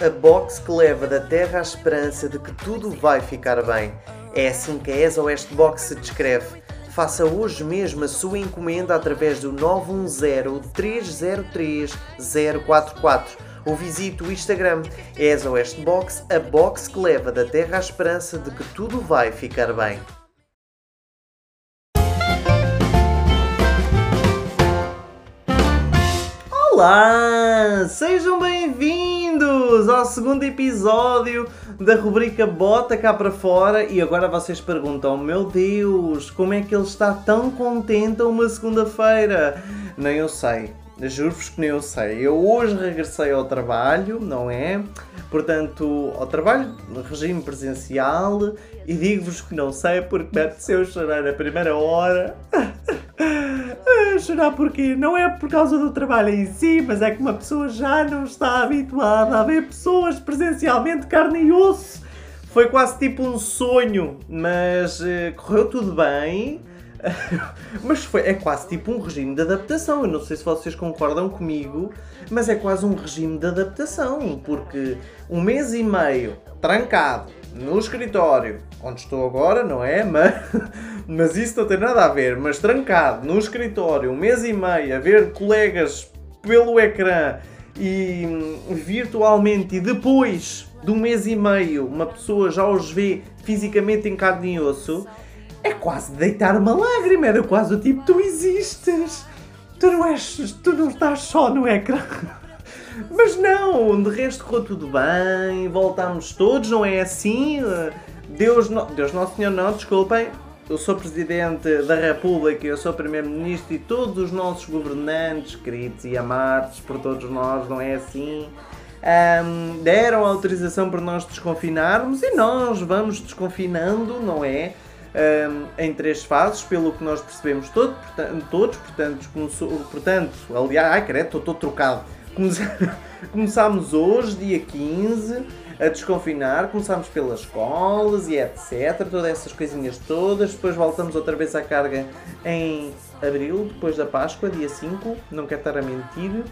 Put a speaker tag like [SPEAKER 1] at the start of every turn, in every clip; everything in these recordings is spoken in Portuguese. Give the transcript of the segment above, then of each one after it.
[SPEAKER 1] a box que leva da terra à esperança de que tudo vai ficar bem. É assim que a SOS Box se descreve. Faça hoje mesmo a sua encomenda através do 910-303-044 ou visite o Instagram SOS Box, a box que leva da terra à esperança de que tudo vai ficar bem. Olá! Sejam bem-vindos ao segundo episódio da rubrica Bota cá para fora e agora vocês perguntam: Meu Deus, como é que ele está tão contente a uma segunda-feira? Nem eu sei, juro-vos que nem eu sei. Eu hoje regressei ao trabalho, não é? Portanto, ao trabalho, regime presencial e digo-vos que não sei porque me apeteceu chorar na primeira hora. chorar porque não é por causa do trabalho em si, mas é que uma pessoa já não está habituada a ver pessoas presencialmente carne e osso. Foi quase tipo um sonho, mas uh, correu tudo bem. mas foi, é quase tipo um regime de adaptação. Eu não sei se vocês concordam comigo, mas é quase um regime de adaptação, porque um mês e meio trancado no escritório, onde estou agora, não é? Mas, mas isso não tem nada a ver. Mas trancado no escritório, um mês e meio, a ver colegas pelo ecrã e hum, virtualmente, e depois de um mês e meio, uma pessoa já os vê fisicamente em carne e osso, é quase deitar uma lágrima. Era quase o tipo: tu existes, tu não, és, tu não estás só no ecrã. Mas não, de resto correu tudo bem, voltámos todos, não é assim? Deus, no... Deus Nosso Senhor não, desculpem, eu sou Presidente da República, eu sou Primeiro-Ministro e todos os nossos governantes, queridos e amados por todos nós, não é assim? Um, deram autorização para nós desconfinarmos e nós vamos desconfinando, não é? Um, em três fases, pelo que nós percebemos todo, portanto, todos, portanto, portanto, aliás, ai credo, estou trocado Começámos hoje, dia 15, a desconfinar. Começámos pelas escolas e etc. Todas essas coisinhas todas. Depois voltamos outra vez à carga em abril, depois da Páscoa, dia 5. Não quero estar a mentir.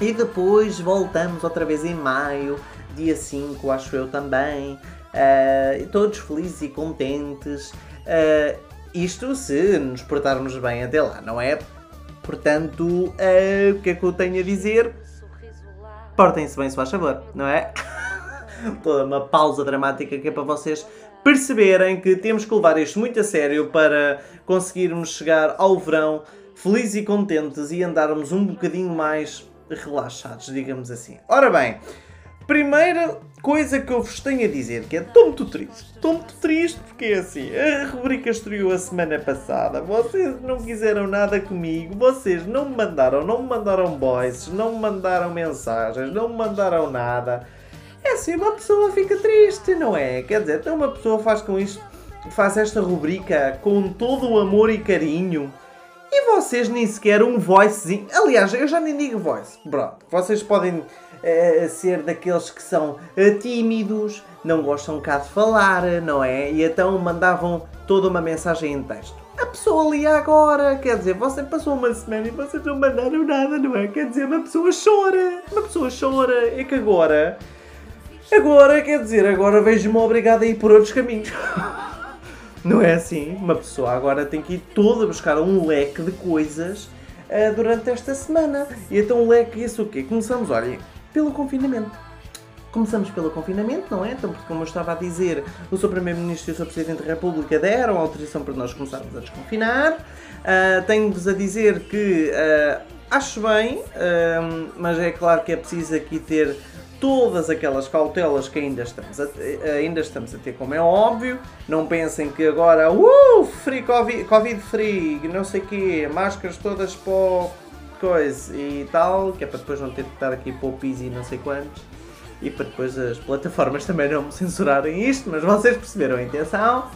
[SPEAKER 1] E depois voltamos outra vez em maio, dia 5, acho eu também. Uh, todos felizes e contentes. Uh, isto se nos portarmos bem até lá, não é? Portanto, uh, o que é que eu tenho a dizer? Portem-se bem, se faz favor, não é? Toda uma pausa dramática que é para vocês perceberem que temos que levar isto muito a sério para conseguirmos chegar ao verão felizes e contentes e andarmos um bocadinho mais relaxados, digamos assim. Ora bem, Primeira coisa que eu vos tenho a dizer, que é estou muito triste. Estou muito triste porque é assim, a rubrica estreou a semana passada, vocês não quiseram nada comigo, vocês não me mandaram, não me mandaram voices, não me mandaram mensagens, não me mandaram nada. É assim, uma pessoa fica triste, não é? Quer dizer, então uma pessoa faz com isto, faz esta rubrica com todo o amor e carinho. E vocês nem sequer um voicezinho. Aliás, eu já nem digo voice. Pronto, vocês podem a ser daqueles que são eh, tímidos, não gostam cá de falar, não é? E então mandavam toda uma mensagem em texto. A pessoa lia agora, quer dizer, você passou uma semana e vocês não mandaram nada, não é? Quer dizer, uma pessoa chora, uma pessoa chora, é que agora, agora, quer dizer, agora vejo-me obrigado a ir por outros caminhos. Não é assim? Uma pessoa agora tem que ir toda buscar um leque de coisas uh, durante esta semana. E então o leque, isso o quê? Começamos, olha, pelo confinamento. Começamos pelo confinamento, não é? Então, porque como eu estava a dizer, o Sr. Primeiro-Ministro e o Sr. Presidente da República deram autorização para nós começarmos a desconfinar. Uh, Tenho-vos a dizer que uh, acho bem, uh, mas é claro que é preciso aqui ter todas aquelas cautelas que ainda estamos, a, ainda estamos a ter, como é óbvio. Não pensem que agora, uh, free COVID, COVID free, não sei o quê, máscaras todas para coisa e tal, que é para depois não ter que estar aqui para o e não sei quantos. E para depois as plataformas também não censurarem isto, mas vocês perceberam a intenção.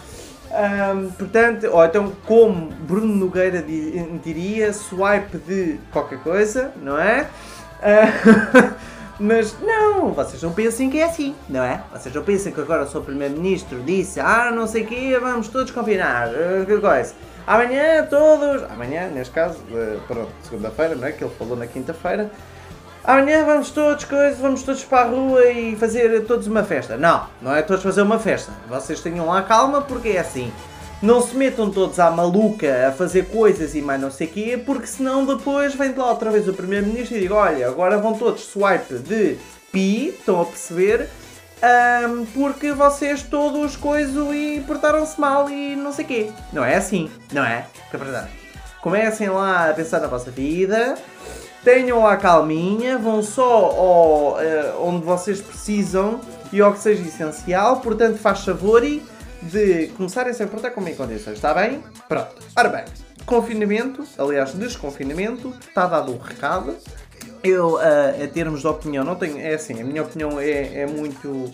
[SPEAKER 1] Um, portanto, ou então, como Bruno Nogueira diria, swipe de qualquer coisa, não é? Uh, mas não, vocês não pensem que é assim, não é? Vocês não pensem que agora o seu Primeiro-Ministro disse, ah, não sei o quê, vamos todos combinar, uh, que coisa. Amanhã todos, amanhã neste caso, eh, pronto, segunda-feira, não é? Que ele falou na quinta-feira. amanhã vamos todos, coisa, vamos todos para a rua e fazer todos uma festa. Não, não é todos fazer uma festa. Vocês tenham lá calma porque é assim. Não se metam todos à maluca a fazer coisas e mais não sei o quê, porque senão depois vem de lá outra vez o Primeiro-Ministro e diga, olha, agora vão todos swipe de pi, estão a perceber, um, porque vocês todos coiso e portaram-se mal e não sei o quê. Não é assim, não é? Que é verdade. Comecem lá a pensar na vossa vida, tenham a calminha, vão só ao, uh, onde vocês precisam e ao que seja essencial, portanto faz favor e de começarem -se a com em condições, está bem? Pronto. Ora bem, confinamento, aliás, desconfinamento, está dado o recado. Eu, uh, em termos de opinião, não tenho. É assim, a minha opinião é, é muito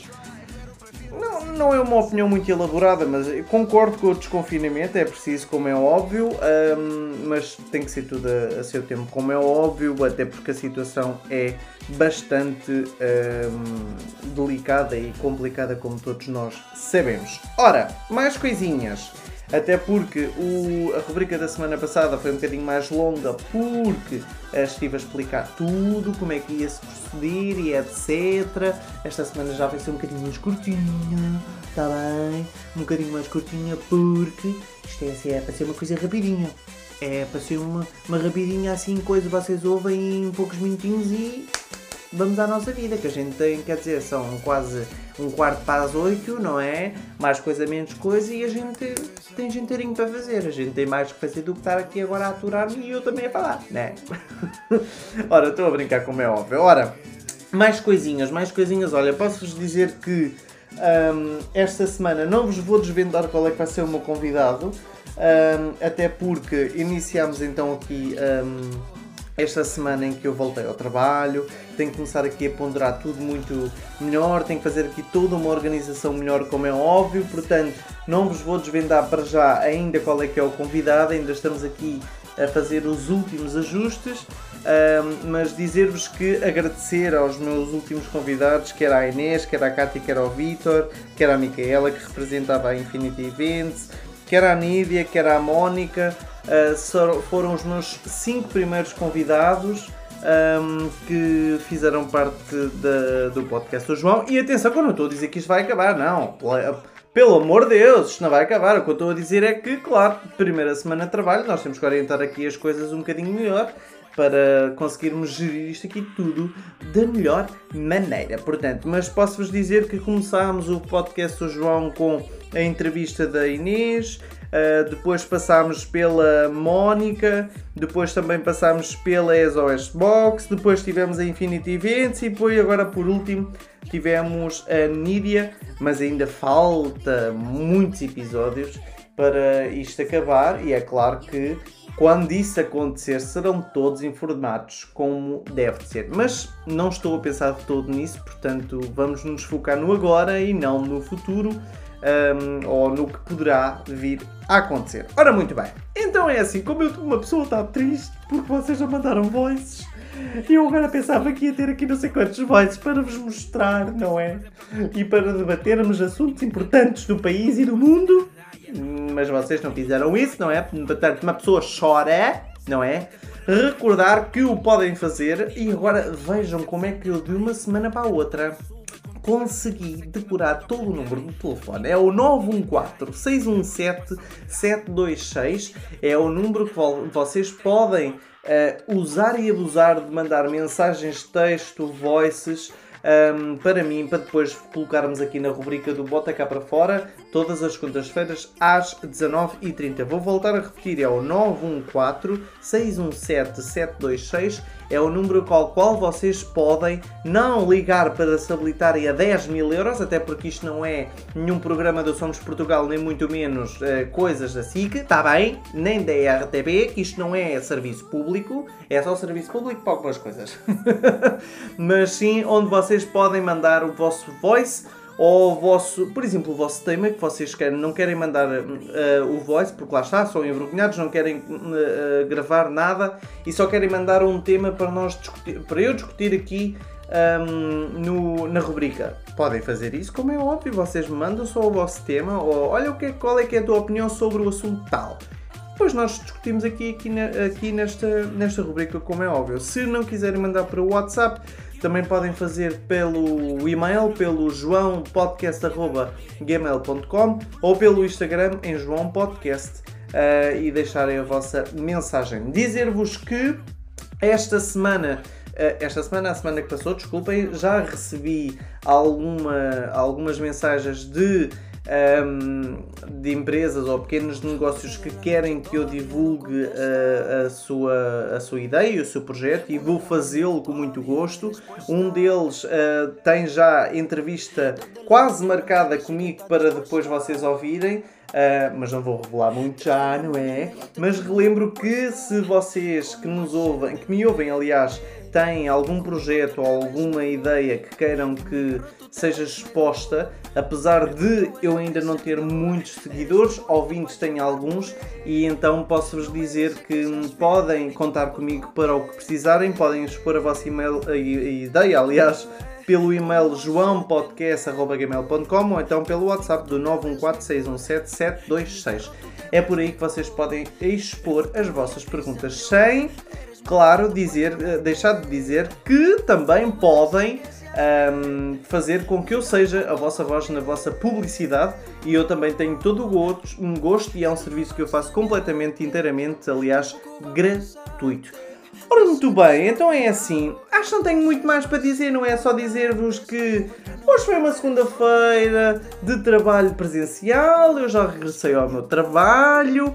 [SPEAKER 1] não, não é uma opinião muito elaborada, mas concordo com o desconfinamento, é preciso, como é óbvio, um, mas tem que ser tudo a, a, seu tempo, como é óbvio, até porque a situação é bastante um, delicada e complicada, como todos nós sabemos. Ora, mais coisinhas. Até porque o, a rubrica da semana passada foi um bocadinho mais longa porque estive a explicar tudo, como é que ia se proceder e etc. Esta semana já vai ser um bocadinho mais curtinha, está bem? Um bocadinho mais curtinha porque isto é, assim, é para ser uma coisa rapidinha. É para ser uma, uma rapidinha assim, coisa vocês ouvem em poucos minutinhos e vamos à nossa vida, que a gente tem, quer dizer, são quase um quarto para as oito, não é? Mais coisa, menos coisa, e a gente tem janteirinho para fazer. A gente tem mais que fazer do que estar aqui agora a aturar-me e eu também a falar, né? Ora, estou a brincar como é óbvio. Ora, mais coisinhas, mais coisinhas. Olha, posso-vos dizer que um, esta semana não vos vou desvendar qual é que vai ser o meu convidado, um, até porque iniciamos então aqui. Um, esta semana em que eu voltei ao trabalho, tenho que começar aqui a ponderar tudo muito melhor, tenho que fazer aqui toda uma organização melhor, como é óbvio, portanto, não vos vou desvendar para já ainda qual é que é o convidado, ainda estamos aqui a fazer os últimos ajustes, mas dizer-vos que agradecer aos meus últimos convidados, quer a Inês, quer a Cátia, quer ao Vitor, quer a Micaela, que representava a Infinity Events, quer a Nídia, quer a Mónica, uh, foram os meus cinco primeiros convidados um, que fizeram parte do podcast do João. E atenção, que eu não estou a dizer que isto vai acabar, não. Pelo amor de Deus, isto não vai acabar. O que eu estou a dizer é que, claro, primeira semana de trabalho, nós temos que orientar aqui as coisas um bocadinho melhor para conseguirmos gerir isto aqui tudo da melhor maneira. Portanto, mas posso-vos dizer que começámos o podcast do João com a entrevista da Inês, Uh, depois passámos pela Mónica, depois também passámos pela SOS Box, depois tivemos a Infinity Events e depois agora por último tivemos a Nídia, mas ainda falta muitos episódios para isto acabar e é claro que quando isso acontecer serão todos informados como deve ser. Mas não estou a pensar de todo nisso, portanto vamos nos focar no agora e não no futuro um, ou no que poderá vir a acontecer. Ora, muito bem. Então é assim, como eu, uma pessoa está triste porque vocês já mandaram voices, e eu agora pensava que ia ter aqui não sei quantos voices para vos mostrar, não é? E para debatermos assuntos importantes do país e do mundo. Mas vocês não fizeram isso, não é? Portanto, uma pessoa chora, não é? Recordar que o podem fazer e agora vejam como é que eu de uma semana para a outra consegui decorar todo o número do telefone. É o 914-617-726. É o número que vocês podem uh, usar e abusar de mandar mensagens texto, voices um, para mim, para depois colocarmos aqui na rubrica do Bota cá para fora, todas as quintas-feiras às 19h30. Vou voltar a repetir, é o 914 617 726 é o número com o qual vocês podem não ligar para se habilitarem a 10 mil euros, até porque isto não é nenhum programa do Somos Portugal, nem muito menos uh, coisas da SIC, está bem? Nem da RTP, isto não é serviço público, é só serviço público para algumas coisas. Mas sim, onde vocês podem mandar o vosso voice ou o vosso, por exemplo, o vosso tema que vocês querem, não querem mandar uh, o voice, porque lá está, são envergonhados, não querem uh, gravar nada e só querem mandar um tema para nós discutir, para eu discutir aqui um, no, na rubrica. Podem fazer isso, como é óbvio, vocês me mandam só o vosso tema, ou olha o que, qual é que é a tua opinião sobre o assunto tal. depois nós discutimos aqui, aqui, aqui nesta, nesta rubrica, como é óbvio. Se não quiserem mandar para o WhatsApp, também podem fazer pelo e-mail, pelo joãopodcast.gmail.com ou pelo Instagram em joãopodcast uh, e deixarem a vossa mensagem. Dizer-vos que esta semana eh, esta semana, a semana que passou, desculpem, já recebi alguma, algumas mensagens de um, de empresas ou pequenos negócios que querem que eu divulgue a, eh, a, sua, a sua ideia, o seu projeto e vou fazê-lo com muito gosto. Um deles uh, tem já entrevista quase marcada comigo para depois vocês ouvirem. Uh, mas não vou revelar muito já, não é? Mas relembro que se vocês que nos ouvem, que me ouvem, aliás, têm algum projeto ou alguma ideia que queiram que seja exposta, apesar de eu ainda não ter muitos seguidores, ouvintes tenho alguns, e então posso-vos dizer que podem contar comigo para o que precisarem, podem expor a vossa email, a ideia, aliás, pelo e-mail joampodcast.gmail.com ou então pelo WhatsApp do 914617726. É por aí que vocês podem expor as vossas perguntas sem claro, dizer, eh, deixar de dizer que também podem um, fazer com que eu seja a vossa voz na vossa publicidade e eu também tenho todo o gosto, um gosto e é um serviço que eu faço completamente, inteiramente, aliás, gratuito. Ora, muito bem, então é assim. Acho que não tenho muito mais para dizer, não é só dizer-vos que hoje foi uma segunda-feira de trabalho presencial, eu já regressei ao meu trabalho.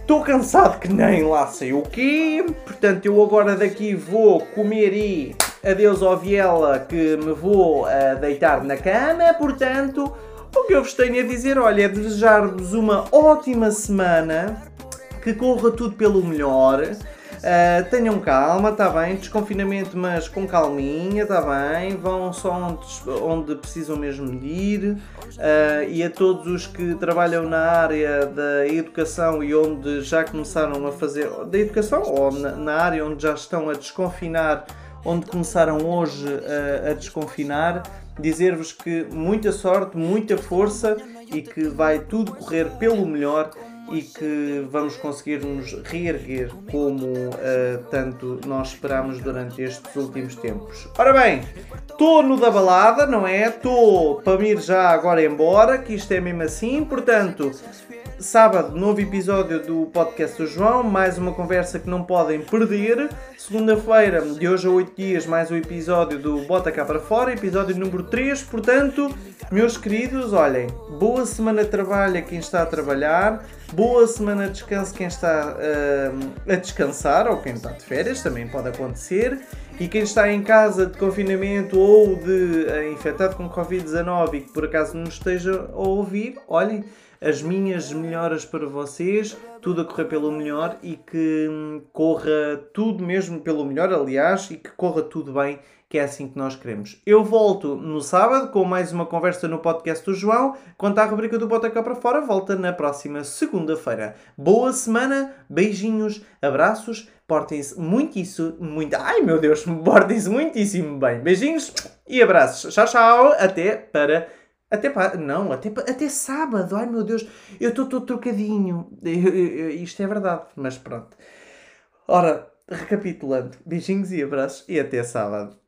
[SPEAKER 1] Estou cansado que nem lá sei o quê, portanto eu agora daqui vou comer e adeus ao Viela que me vou uh, deitar na cama, portanto o que eu vos tenho a dizer, olha, é desejar-vos uma ótima semana, que corra tudo pelo melhor, Uh, tenham calma, está bem, desconfinamento, mas com calminha, está bem, vão só onde, onde precisam mesmo de ir. Uh, e a todos os que trabalham na área da educação e onde já começaram a fazer, da educação ou na, na área onde já estão a desconfinar, onde começaram hoje a, a desconfinar, dizer-vos que muita sorte, muita força e que vai tudo correr pelo melhor e que vamos conseguir nos reerguer como uh, tanto nós esperámos durante estes últimos tempos. Ora bem, estou no da balada, não é? Estou para ir já agora embora, que isto é mesmo assim, portanto, sábado, novo episódio do podcast do João, mais uma conversa que não podem perder. Segunda-feira, de hoje a 8 dias, mais um episódio do Bota Cá para Fora, episódio número 3. Portanto, meus queridos, olhem, boa semana de trabalho a quem está a trabalhar. Boa semana de descanso quem está uh, a descansar ou quem está de férias, também pode acontecer. E quem está em casa de confinamento ou de uh, infectado com Covid-19 e que por acaso não esteja a ouvir, olhem, as minhas melhoras para vocês, tudo a correr pelo melhor e que hum, corra tudo mesmo pelo melhor, aliás, e que corra tudo bem que é assim que nós queremos. Eu volto no sábado com mais uma conversa no podcast do João. Quanto à rubrica do Bota Cá para Fora, volta na próxima segunda-feira. Boa semana, beijinhos, abraços, portem-se muitíssimo, muito... Ai meu Deus, portem-se muitíssimo bem. Beijinhos e abraços. Tchau, tchau. Até para... Até para... Não, até, até sábado. Ai meu Deus, eu estou todo trocadinho. Isto é verdade, mas pronto. Ora, recapitulando. Beijinhos e abraços e até sábado.